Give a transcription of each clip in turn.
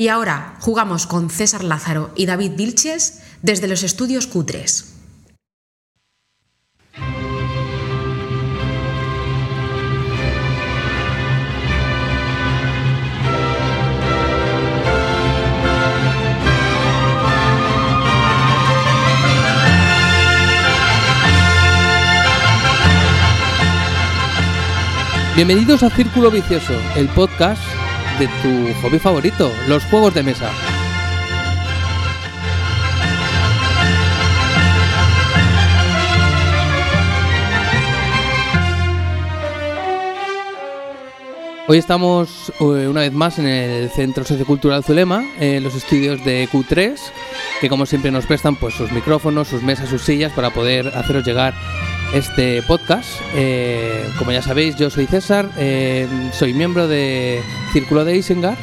Y ahora jugamos con César Lázaro y David Vilches desde los estudios Q3. Bienvenidos a Círculo Vicioso, el podcast de tu hobby favorito, los juegos de mesa. Hoy estamos eh, una vez más en el Centro Sociocultural Zulema, en los estudios de Q3, que como siempre nos prestan pues sus micrófonos, sus mesas, sus sillas para poder haceros llegar este podcast. Eh, como ya sabéis, yo soy César, eh, soy miembro de Círculo de Isengar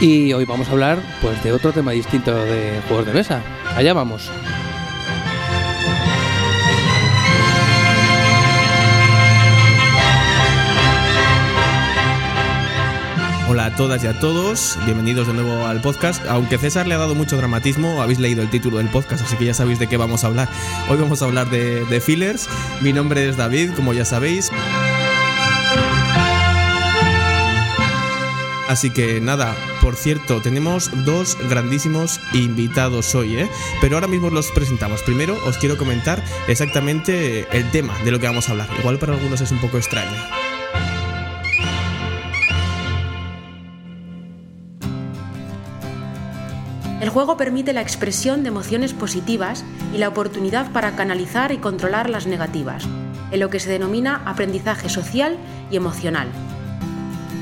y hoy vamos a hablar pues de otro tema distinto de juegos de mesa. Allá vamos. Hola a todas y a todos, bienvenidos de nuevo al podcast. Aunque César le ha dado mucho dramatismo, habéis leído el título del podcast, así que ya sabéis de qué vamos a hablar. Hoy vamos a hablar de, de fillers. Mi nombre es David, como ya sabéis. Así que nada, por cierto, tenemos dos grandísimos invitados hoy, ¿eh? Pero ahora mismo los presentamos. Primero os quiero comentar exactamente el tema de lo que vamos a hablar. Igual para algunos es un poco extraño. El juego permite la expresión de emociones positivas y la oportunidad para canalizar y controlar las negativas, en lo que se denomina aprendizaje social y emocional.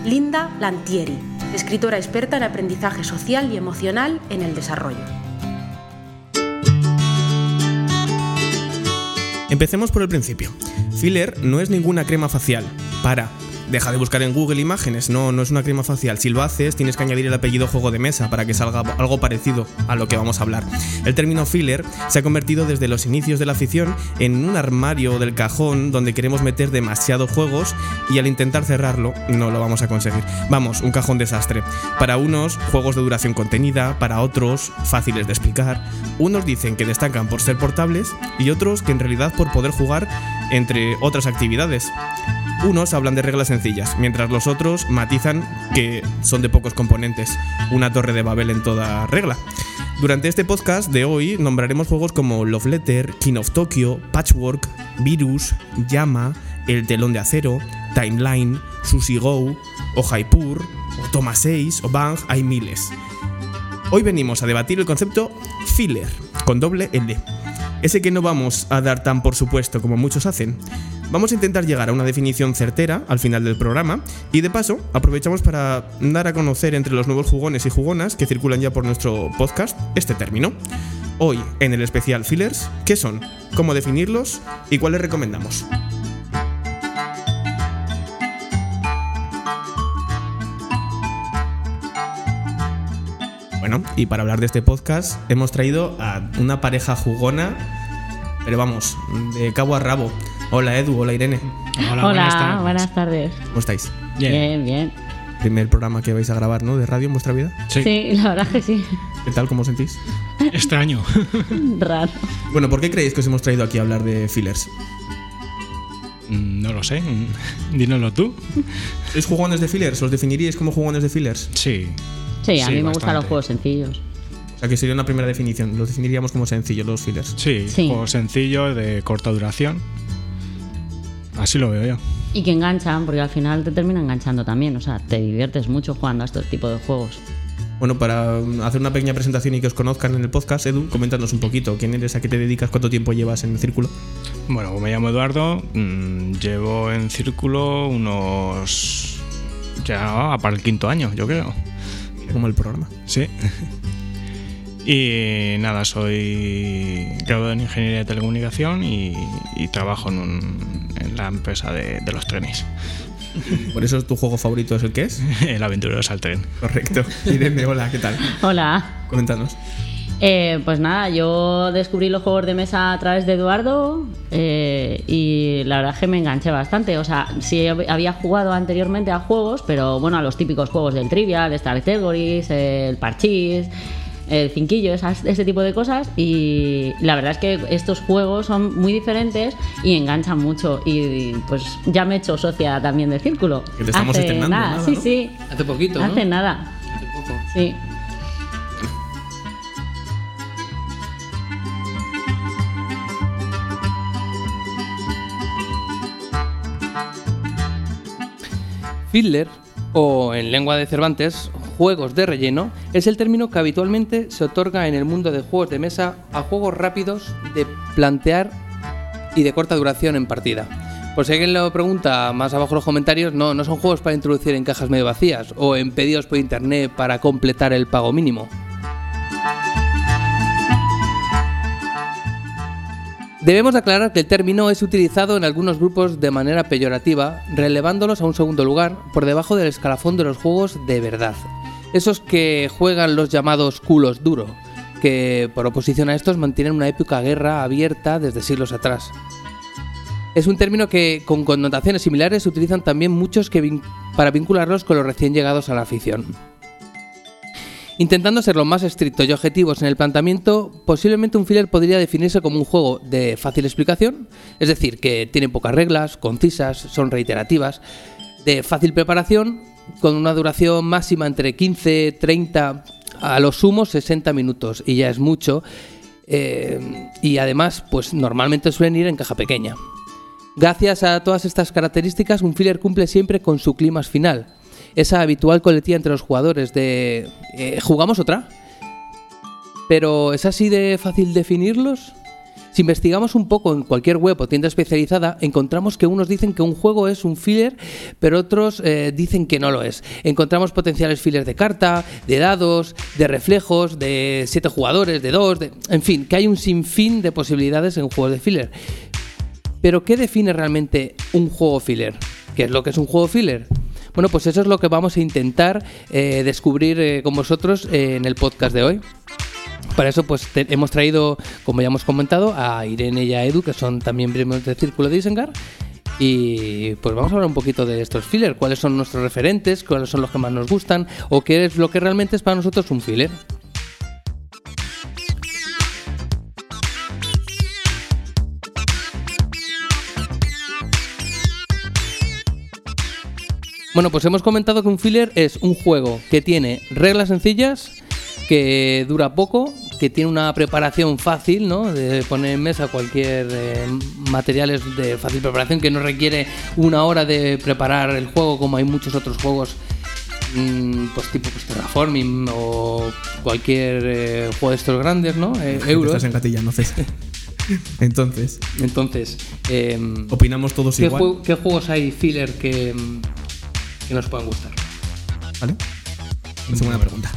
Linda Lantieri, escritora experta en aprendizaje social y emocional en el desarrollo. Empecemos por el principio. Filler no es ninguna crema facial. Para, Deja de buscar en Google imágenes, no, no es una crema facial. Si lo haces, tienes que añadir el apellido juego de mesa para que salga algo parecido a lo que vamos a hablar. El término filler se ha convertido desde los inicios de la afición en un armario del cajón donde queremos meter demasiados juegos y al intentar cerrarlo no lo vamos a conseguir. Vamos, un cajón desastre. Para unos, juegos de duración contenida, para otros, fáciles de explicar. Unos dicen que destacan por ser portables y otros que en realidad por poder jugar entre otras actividades. Unos hablan de reglas mientras los otros matizan que son de pocos componentes, una torre de Babel en toda regla. Durante este podcast de hoy nombraremos juegos como Love Letter, King of Tokyo, Patchwork, Virus, Llama, El Telón de Acero, Timeline, Sushi Go, o Jaipur, o Toma 6, o Bang, hay miles. Hoy venimos a debatir el concepto filler, con doble L. Ese que no vamos a dar tan por supuesto como muchos hacen. Vamos a intentar llegar a una definición certera al final del programa y de paso aprovechamos para dar a conocer entre los nuevos jugones y jugonas que circulan ya por nuestro podcast este término. Hoy, en el especial fillers, ¿qué son? ¿Cómo definirlos? ¿Y cuáles recomendamos? Bueno, y para hablar de este podcast hemos traído a una pareja jugona, pero vamos, de cabo a rabo. Hola Edu, hola Irene. Hola, buenas, tardes. buenas tardes. ¿Cómo estáis? Bien, bien. Primer programa que vais a grabar, ¿no? De radio en vuestra vida. Sí, la verdad que sí. ¿Qué tal? ¿Cómo os sentís? Extraño. Raro. Bueno, ¿por qué creéis que os hemos traído aquí a hablar de fillers? Mm, No lo sé. Dínoslo tú. ¿Sois jugones de fillers? ¿Os definiríais como jugones de fillers? Sí. Sí, a Sí, mí me gustan los juegos sencillos. O sea, que sería una primera definición. Los definiríamos como sencillos los fillers. Sí, Sí. juego sencillo, de corta duración. Así lo veo yo. Y que enganchan, porque al final te termina enganchando también. O sea, te diviertes mucho jugando a estos tipos de juegos. Bueno, para hacer una pequeña presentación y que os conozcan en el podcast, Edu, coméntanos un poquito. ¿Quién eres? ¿A qué te dedicas? ¿Cuánto tiempo llevas en el círculo? Bueno, me llamo Eduardo. mm, llevo en círculo unos. Ya para el quinto año, yo creo. Como el programa. Sí. Y nada, soy graduado en Ingeniería de Telecomunicación y, y trabajo en, un- en la empresa de, de los trenes. Por eso tu juego favorito es el que es. El aventureros al tren. Correcto. Irene, hola, ¿qué tal? Hola. Coméntanos. Eh, pues nada, yo descubrí los juegos de mesa a través de Eduardo eh, y la verdad es que me enganché bastante. O sea, sí había jugado anteriormente a juegos, pero bueno, a los típicos juegos del Trivial, Star Categories, el Parchís, el Cinquillo, esas- ese tipo de cosas. Y la verdad es que estos juegos son muy diferentes y enganchan mucho. Y pues ya me he hecho socia también de Círculo. Que te estamos Hace nada, nada, sí, ¿no? sí. Hace poquito, ¿no? Hace nada, Hace poco. sí. Filler, o en lengua de Cervantes, juegos de relleno, es el término que habitualmente se otorga en el mundo de juegos de mesa a juegos rápidos de plantear y de corta duración en partida. Por si alguien lo pregunta más abajo en los comentarios, no, no son juegos para introducir en cajas medio vacías o en pedidos por internet para completar el pago mínimo. Debemos aclarar que el término es utilizado en algunos grupos de manera peyorativa, relevándolos a un segundo lugar, por debajo del escalafón de los juegos de verdad. Esos que juegan los llamados culos duro, que por oposición a estos mantienen una épica guerra abierta desde siglos atrás. Es un término que, con connotaciones similares, utilizan también muchos que para vincularlos con los recién llegados a la afición. Intentando ser lo más estrictos y objetivos en el planteamiento, posiblemente un filler podría definirse como un juego de fácil explicación, es decir, que tiene pocas reglas, concisas, son reiterativas, de fácil preparación, con una duración máxima entre 15, 30, a lo sumo 60 minutos, y ya es mucho, eh, y además, pues normalmente suelen ir en caja pequeña. Gracias a todas estas características, un filler cumple siempre con su clímax final. Esa habitual coletilla entre los jugadores de eh, ¿jugamos otra? Pero ¿es así de fácil definirlos? Si investigamos un poco en cualquier web o tienda especializada, encontramos que unos dicen que un juego es un filler, pero otros eh, dicen que no lo es. Encontramos potenciales fillers de carta, de dados, de reflejos, de 7 jugadores, de 2, de... en fin, que hay un sinfín de posibilidades en juegos de filler. Pero ¿qué define realmente un juego filler? ¿Qué es lo que es un juego filler? Bueno, pues eso es lo que vamos a intentar eh, descubrir eh, con vosotros eh, en el podcast de hoy. Para eso, pues hemos traído, como ya hemos comentado, a Irene y a Edu, que son también miembros del Círculo de Isengar. Y pues vamos a hablar un poquito de estos fillers, cuáles son nuestros referentes, cuáles son los que más nos gustan, o qué es lo que realmente es para nosotros un filler. Bueno, pues hemos comentado que un filler es un juego que tiene reglas sencillas, que dura poco, que tiene una preparación fácil, ¿no? De poner en mesa cualquier eh, materiales de fácil preparación, que no requiere una hora de preparar el juego como hay muchos otros juegos, mm, pues tipo pues, Terraforming o cualquier eh, juego de estos grandes, ¿no? Eh, euros. Estás en castellano, César. Entonces, Entonces, em, opinamos todos ¿qué, igual. jue- qué juegos hay filler que, mm, que nos puedan gustar? ¿Vale? Esa es buena pregunta.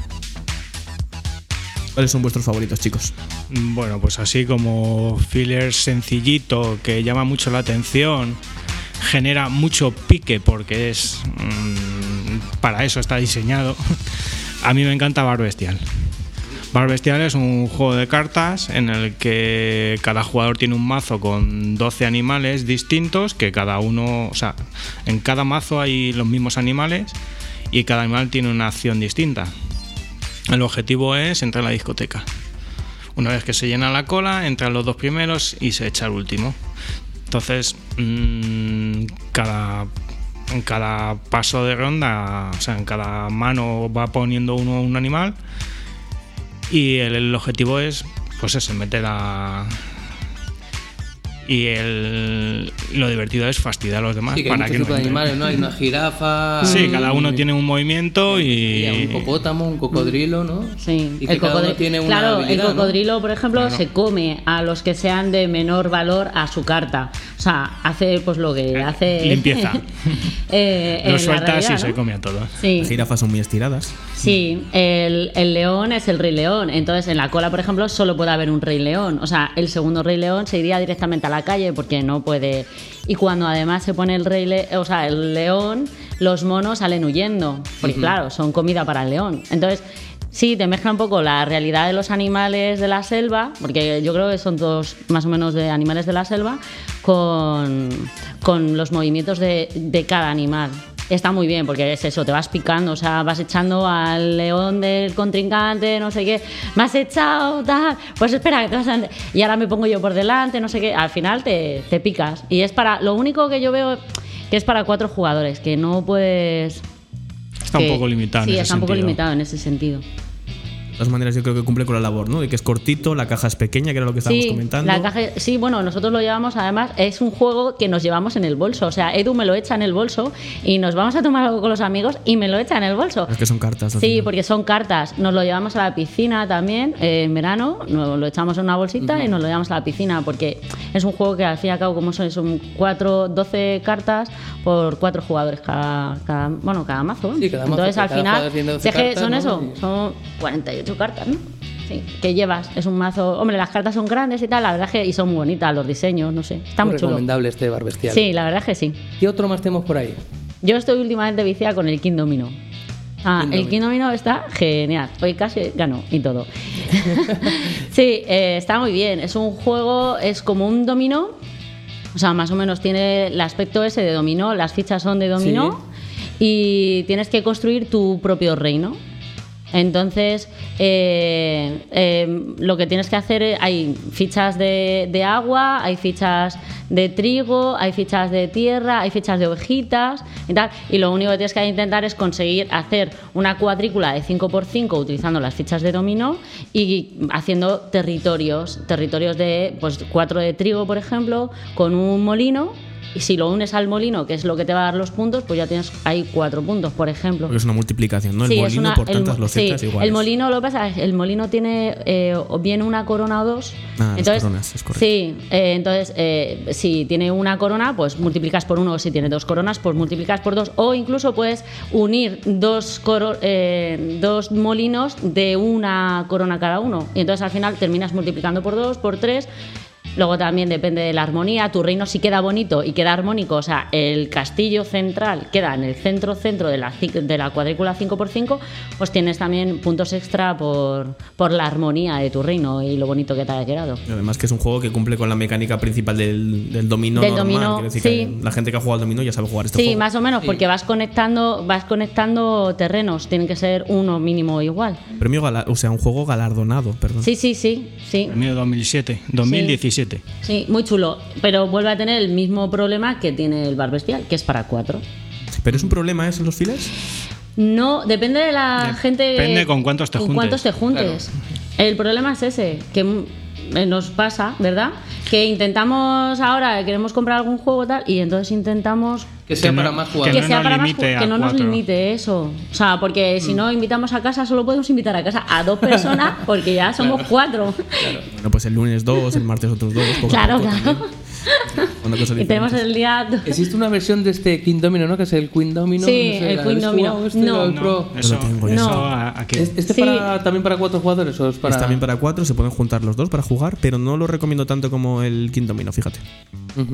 ¿Cuáles son vuestros favoritos, chicos? Bueno, pues así como filler sencillito que llama mucho la atención, genera mucho pique porque es mm, para eso está diseñado. A mí me encanta Bar Bestial. Bar Bestial es un juego de cartas en el que cada jugador tiene un mazo con 12 animales distintos, que cada uno, o sea, en cada mazo hay los mismos animales y cada animal tiene una acción distinta. El objetivo es entrar a la discoteca. Una vez que se llena la cola, entran los dos primeros y se echa el último. Entonces, mm, cada, en cada paso de ronda, o sea, en cada mano va poniendo uno un animal. Y el, el objetivo es, pues eso, meter a. Y el, lo divertido es fastidiar a los demás Sí, que hay para muchos que no tipos de animales, ¿no? Hay una jirafa. Sí, hay- cada uno tiene un movimiento y. hay un hipopótamo, un cocodrilo, ¿no? Sí, Y que cada uno tiene una claro, el ¿no? cocodrilo, por ejemplo, Claro. se come a los que sean de menor valor a su carta. O sea, hace pues lo que Eh, hace. limpieza. eh, Lo la sueltas y se come a todos. Sí, Las jirafas son muy estiradas. Sí. El, el león es el rey león. Entonces, en la cola, por ejemplo, solo puede haber un rey león. O sea, el segundo rey león se iría directamente a la calle porque no puede. Y cuando además se pone el rey, le- o sea, el león, los monos salen huyendo. Porque claro, son comida para el león. Entonces, Sí, te mezcla un poco la realidad de los animales de la selva, porque yo creo que son todos más o menos de animales de la selva, con, con los movimientos de, de cada animal. Está muy bien, porque es eso, te vas picando, o sea, vas echando al león del contrincante, no sé qué, me has echado, tal, pues espera, que te vas a... y ahora me pongo yo por delante, no sé qué, al final te, te picas. Y es para, lo único que yo veo que es para cuatro jugadores, que no puedes... Está que- un poco limitado. en Sí, ese está un poco limitado en ese sentido. Todas maneras, yo creo que cumple con la labor, ¿no? De que es cortito, la caja es pequeña, que era lo que estábamos Sí, comentando. la caja, sí, bueno, nosotros lo llevamos, además, es un juego que nos llevamos en el bolso. O sea, Edu me lo echa en el bolso y nos vamos a tomar algo con los amigos y me lo echa en el bolso. Es que son cartas. Sí, final. porque son cartas. Nos lo llevamos a la piscina también eh, en verano, nos lo echamos en una bolsita y nos lo llevamos a la piscina porque es un juego que al fin y al cabo, como son, son cuatro, 12 cartas por cuatro jugadores cada, cada- bueno, cada mazo. Sí, cada mazo, Entonces al cada final, jugador tiene 12 si es que cartas, son ¿no? eso, Y- son 48 cartas, ¿no? Sí, que llevas, es un mazo. Hombre, las cartas son grandes y tal, la verdad es que y son muy bonitas los diseños, no sé, está muy chulo. recomendable este bar bestial. Sí, la verdad es que sí. ¿Qué otro más tenemos por ahí? Yo estoy últimamente viciada con el King Domino. Ah, King el. King Domino está genial. Hoy casi ganó y todo. sí, eh, está muy bien. Es un juego, es como un dominó. O sea, más o menos tiene el aspecto ese de dominó. Las fichas son de dominó. Y tienes que construir tu propio reino. Entonces, eh, eh, lo que tienes que hacer, hay fichas de, de agua, hay fichas de trigo, hay fichas de tierra, hay fichas de ovejitas y tal. Y lo único que tienes que intentar es conseguir hacer una cuadrícula de 5x5 utilizando las fichas de dominó y haciendo territorios, territorios de pues, 4 de trigo, por ejemplo, con un molino. Y si lo unes al molino, que es lo que te va a dar los puntos, pues ya tienes ahí cuatro puntos, por ejemplo. Porque es una multiplicación, ¿no? El Sí, molino una- por el tantas losetas sí, iguales. El molino, lo que pasa es el molino tiene eh, o bien una corona o dos. Ah, las coronas, es correcto. Sí, eh, entonces eh, si tiene una corona, pues multiplicas por uno. Si tiene dos coronas, pues multiplicas por dos. O incluso puedes unir dos, eh, dos molinos de una corona cada uno. Y entonces al final terminas multiplicando por dos, por tres. Luego también depende de la armonía. Tu reino si queda bonito y queda armónico, o sea, el castillo central queda en el centro centro de la, de la cuadrícula 5x5, pues tienes también puntos extra por, por la armonía de tu reino y lo bonito que te haya quedado. Y Además que es un juego que cumple con la mecánica principal del, del dominó Del normal. dominó, decir sí. que la gente que ha jugado al dominó ya sabe jugar este Sí, juego. más o menos, Sí. porque vas conectando, vas conectando terrenos, tienen que ser uno mínimo igual. Premio o sea, un juego galardonado, perdón. Sí, sí, sí, sí. Mío 2007, 2017. Sí, muy chulo, pero vuelve a tener el mismo problema que tiene el bar bestial, que es para cuatro. Pero es un problema eso en los files. No, depende de la gente. depende con cuántos te con juntes. cuántos te juntes. El problema es ese, que nos pasa, ¿verdad? Que intentamos ahora, queremos comprar algún juego tal, y entonces intentamos Que sea Que no- para más que que, jugadores. no sea nos para más limite ju- que no nos cuatro. limite eso. O sea, porque si no invitamos a casa, solo podemos invitar a casa a dos personas, porque ya somos cuatro. Bueno, pues el lunes dos, el martes otros dos. poco Claro, poco claro. también. Y tenemos el día. Existe una versión de este King Domino, ¿no? Que es el Queen Domino. Sí, no sé, el ¿habéis Queen Domino. este No. o el No, Pro? eso, lo tengo, eso no. a- aquí. ¿Es- ¿Este Sí. para, también para cuatro jugadores o es para.? Es también para cuatro, se pueden juntar los dos para jugar, pero no lo recomiendo tanto como el King Domino, fíjate.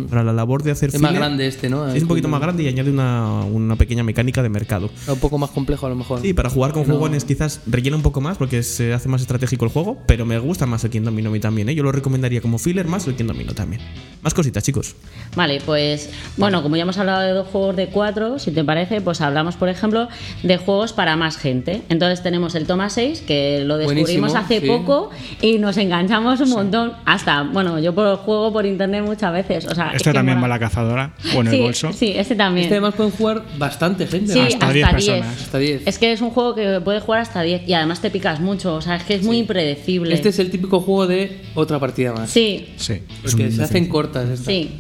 Para la labor de hacer Es más grande este, ¿no? sí, es un poquito más grande y añade una, una pequeña mecánica de mercado. Un poco más complejo a lo mejor. Sí, para jugar con No. jugones quizás rellena un poco más porque se hace más estratégico el juego, pero me gusta más el King Domino a mí también. ¿eh? Yo lo recomendaría como filler más el King Domino también. Más cositas, chicos. Vale, pues bueno, como ya hemos hablado de dos juegos de cuatro, si te parece, pues hablamos, por ejemplo, de juegos para más gente. Entonces tenemos el Toma 6, que lo descubrimos Buenísimo, hace sí. poco y nos enganchamos un montón. Hasta, bueno, yo por el juego por internet muchas veces. O sea, es Este que también mola. va a la cazadora o en el bolso. Sí, este también. Este además pueden jugar bastante gente. Sí. Hasta hasta 10 10. personas. Hasta 10. Es que es un juego que puede jugar hasta 10 y además te picas mucho. O sea, es que es muy impredecible. Este es el típico juego de otra partida más. Sí, Sí. Porque se hacen cortas estas. sí.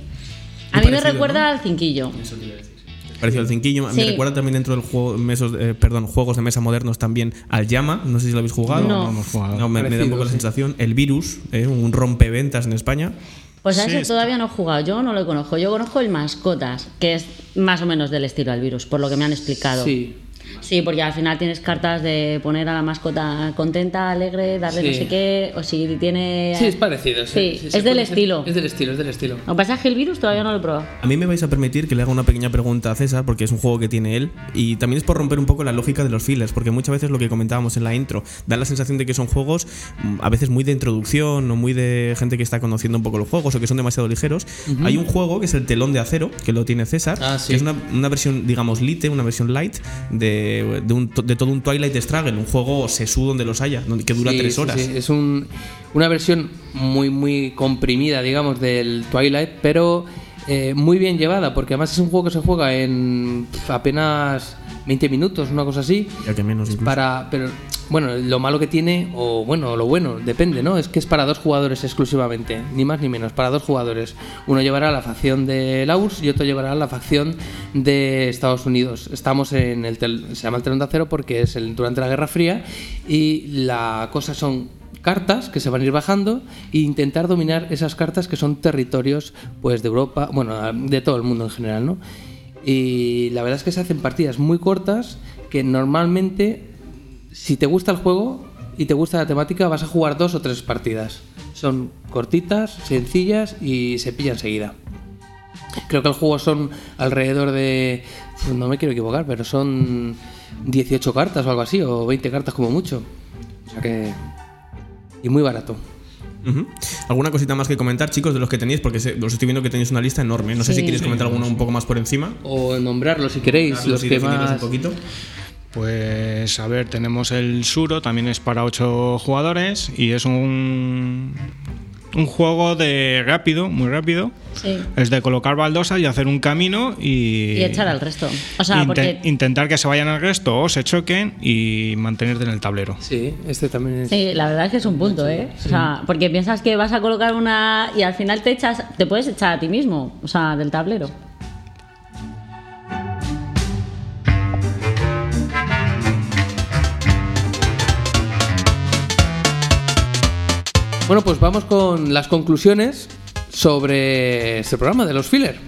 A mí me recuerda ¿no? al cinquillo. Parecido al cinquillo. Sí. Me recuerda también dentro del juego, mesos, eh, perdón, juegos de mesa modernos también al llama. No sé si lo habéis jugado. No. No hemos jugado. No, me, me da un poco la sí. sensación. El virus, eh, un rompeventas en España. Pues a Sí, ese todavía no he jugado, yo no lo conozco. Yo conozco el Mascotas, que es más o menos del estilo al virus, por lo que me han explicado. Sí. Sí, porque al final tienes cartas de poner a la mascota contenta, alegre, darle no sé qué, o si tiene... Sí, es parecido. Sí, sí, es del ser- estilo. Es del estilo, es del estilo. Lo que pasa es que el virus todavía no lo he probado. A mí me vais a permitir que le haga una pequeña pregunta a César, porque es un juego que tiene él, y también es por romper un poco la lógica de los fillers, porque muchas veces lo que comentábamos en la intro da la sensación de que son juegos mm, a veces muy de introducción o muy de gente que está conociendo un poco los juegos o que son demasiado ligeros. Hay un juego que es el Telón de Acero, que lo tiene César, Ah, sí. que es una, una versión, digamos, lite, una versión light de, de, un- de todo un Twilight Struggle, un juego sesudo donde los haya, donde- que dura Sí, tres horas. sí. Es un- una versión muy, muy comprimida, digamos, del Twilight, pero eh, muy bien llevada, porque además es un juego que se juega en apenas 20 minutos, una cosa así. Ya que menos incluso. Para, pero bueno, lo malo que tiene, o bueno, lo bueno, depende, ¿no? Es que es para dos jugadores exclusivamente, ni más ni menos, para dos jugadores. Uno llevará la facción de la URSS y otro llevará la facción de Estados Unidos. Estamos en el tel- se llama el telón de acero porque es el, durante la Guerra Fría y la cosa son cartas que se van a ir bajando e intentar dominar esas cartas que son territorios pues de Europa, bueno, de todo el mundo en general, ¿no? Y la verdad es que se hacen partidas muy cortas que normalmente si te gusta el juego y te gusta la temática, vas a jugar dos o tres partidas. Son cortitas, sencillas y se pillan enseguida. Creo que el juego son alrededor de. no me quiero equivocar, pero son 18 cartas o algo así, o 20 cartas como mucho. O sea que. Y muy barato. ¿Alguna cosita más que comentar, chicos, de los que tenéis? Porque os estoy viendo que tenéis una lista enorme. No sé si Sí. queréis comentar alguno un poco más por encima. O nombrarlo si queréis, los y que más. un poquito. Pues a ver, tenemos el Suro, también es para 8 jugadores y es un, un juego de rápido, muy rápido. Sí. Es de colocar baldosas y hacer un camino y, Y echar al resto. O sea, porque... intentar que se vayan al resto o se choquen y mantenerte en el tablero. Sí, este también es. Sí, la verdad es que es un punto, ¿eh? O sea, porque piensas que vas a colocar una y al final te echas, te puedes echar a ti mismo, o sea, del tablero. Bueno, pues vamos con las conclusiones sobre este programa de los filler.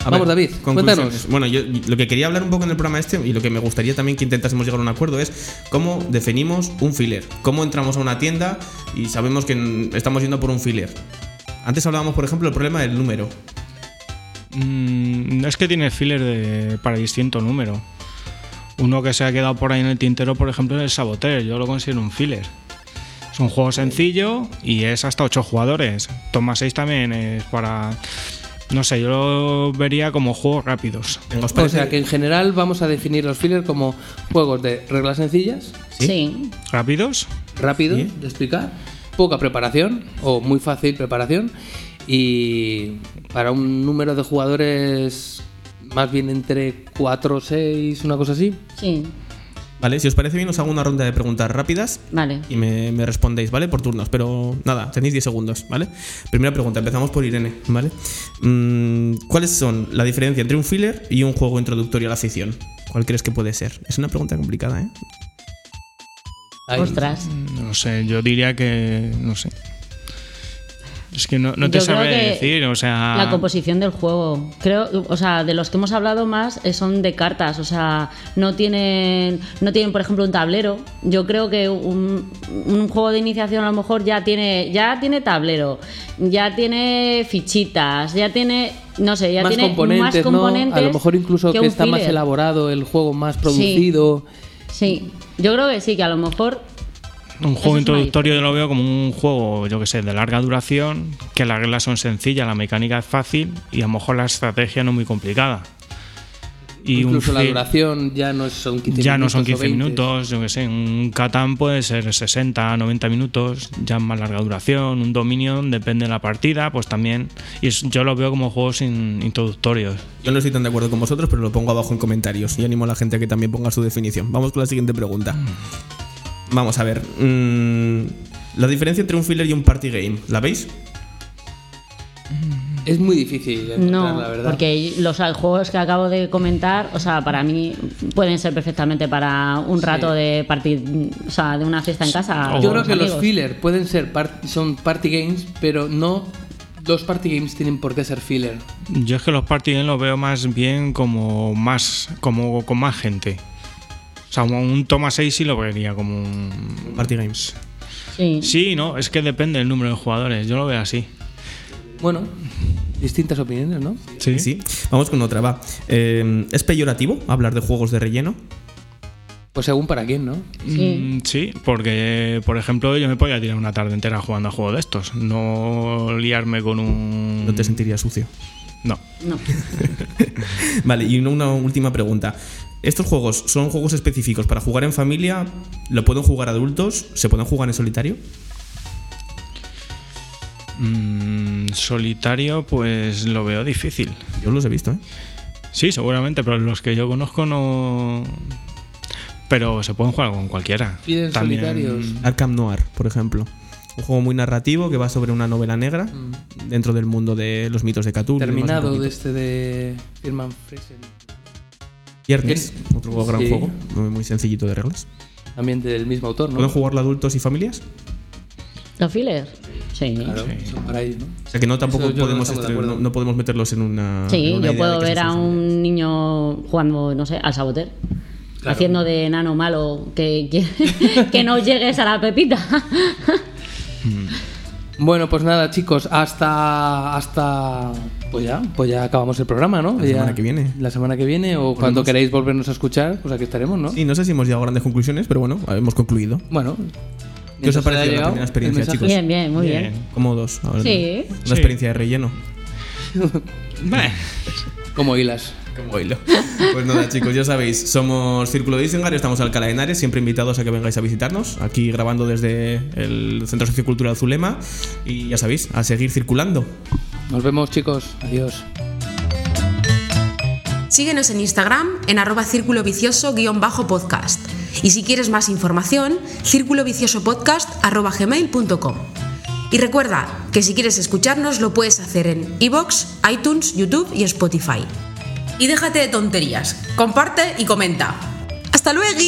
A Vamos, ver, David, cuéntanos. Bueno, yo lo que quería hablar un poco en el programa este y lo que me gustaría también que intentásemos llegar a un acuerdo es cómo definimos un filler. Cómo entramos a una tienda y sabemos que estamos yendo por un filler. Antes hablábamos, por ejemplo, del problema del número. Mm, es que tiene filler de, para distinto número. Uno que se ha quedado por ahí en el tintero, por ejemplo, es el Saboteur. Yo lo considero un filler. Es un juego sencillo y es hasta 8 jugadores. Toma 6 también es para. No sé, yo lo vería como juegos rápidos. ¿Os O sea que en general vamos a definir los filler como juegos de reglas sencillas, Sí. ¿Rápidos? rápido Sí. de explicar, poca preparación o muy fácil preparación y para un número de jugadores más bien entre 4 o 6, una cosa así. Sí. Vale, si os parece bien, os hago una ronda de preguntas rápidas Vale. y me, me respondéis, ¿vale? Por turnos, pero nada, tenéis 10 segundos, ¿vale? Primera pregunta, empezamos por Irene, ¿vale? Mm, ¿Cuáles son la diferencia entre un filler y un juego introductorio a la ficción? ¿Cuál crees que puede ser? Es una pregunta complicada, ¿eh? Ahí. Ostras. No sé, yo diría que. No sé. Es que no, no te sabré decir, o sea. La composición del juego. Creo, o sea, de los que hemos hablado más eh, son de cartas, o sea, no tienen, no tienen, por ejemplo, un tablero. Yo creo que un, un juego de iniciación a lo mejor ya tiene, ya tiene tablero, ya tiene fichitas, ya tiene, no sé, ya más tiene componentes, más ¿no? componentes. A lo mejor incluso que, está más elaborado el juego, más producido. Sí, yo creo que sí, que a lo mejor Un juego es introductorio yo lo veo como un juego, yo que sé, de larga duración, que las reglas son sencillas, la mecánica es fácil y a lo mejor la estrategia no muy complicada. Y un incluso la duración ya no son 15 ya no minutos. son o 15 20. minutos, yo que sé, un Catán puede ser 60, 90 minutos, ya más larga duración, un Dominion depende de la partida, pues también, y es- yo lo veo como juegos in- introductorios. Yo no estoy tan de acuerdo con vosotros, pero lo pongo abajo en comentarios y animo a la gente a que también ponga su definición. Vamos con la siguiente pregunta. Vamos a ver. mm, la diferencia entre un filler y un party game, ¿la veis? Es muy difícil encontrar, no, la verdad. porque los juegos que acabo de comentar, o sea, para mí pueden ser perfectamente para un rato de partir, o sea, de una fiesta en casa. Yo creo que los filler pueden ser part- son party games, pero no los party games tienen por qué ser filler? Yo es que los party games los veo más bien como más como con más gente. O sea, un toma 6 sí lo vería como un Party Games. Sí. Sí, no, es que depende del número de jugadores, yo lo veo así. Bueno, distintas opiniones, ¿no? Sí. Sí. Vamos con otra, va. Eh, ¿Es peyorativo hablar de juegos de relleno? Pues según para quién, ¿no? Sí. Mm, sí, porque por ejemplo yo me podía tirar una tarde entera jugando a juegos de estos, no liarme con un No te sentirías sucio. No. No. Vale, y una última pregunta. ¿Estos juegos son juegos específicos para jugar en familia? ¿Lo pueden jugar adultos? ¿Se pueden jugar en solitario? Mm, solitario pues lo veo difícil. Yo los he visto, ¿eh? Sí, seguramente, pero los que yo conozco no pero se pueden jugar con cualquiera. Piden También- solitarios. Arkham Noir, por ejemplo. Un juego muy narrativo que va sobre una novela negra dentro del mundo de los mitos de Cthulhu. Terminado de este de Firman Friesen. Viernes, otro juego, gran Sí. juego, muy muy sencillito de reglas. También del mismo autor, ¿no? ¿Pueden jugarlo adultos y familias? ¿Los fillers? Sí. Claro, son para ahí, ¿no? O sea que no tampoco no podemos, no, no podemos meterlos en una. Sí, en una yo idea puedo ver a un niño jugando, no sé, al saboter. Claro. Haciendo de enano malo que, que, que no llegues a la pepita. Bueno, pues nada, chicos, hasta hasta pues ya, pues ya acabamos el programa, ¿no? La Ya- semana que viene. La semana que viene o cuando queráis volvernos a escuchar, pues aquí estaremos, ¿no? Sí, no sé si hemos llegado a grandes conclusiones, pero bueno, hemos concluido. Bueno. ¿Qué os ha parecido la experiencia, chicos? Bien, bien, muy bien. Cómodos. ahora Sí. Una Sí. experiencia de relleno. Como hilas. Como hilo. Pues nada, chicos, ya sabéis, somos Círculo de Isengar, estamos en Alcalá de Henares, siempre invitados a que vengáis a visitarnos, aquí grabando desde el Centro Sociocultural Zulema, y ya sabéis, a seguir circulando. Nos vemos, chicos. Adiós. Síguenos en Instagram en arroba círculo vicioso guion bajo podcast. Y si quieres más información, círculo vicioso podcast arroba gmail.com. Y recuerda que si quieres escucharnos lo puedes hacer en iVoox, iTunes, YouTube y Spotify. Y déjate de tonterías, comparte y comenta. ¡Hasta luego!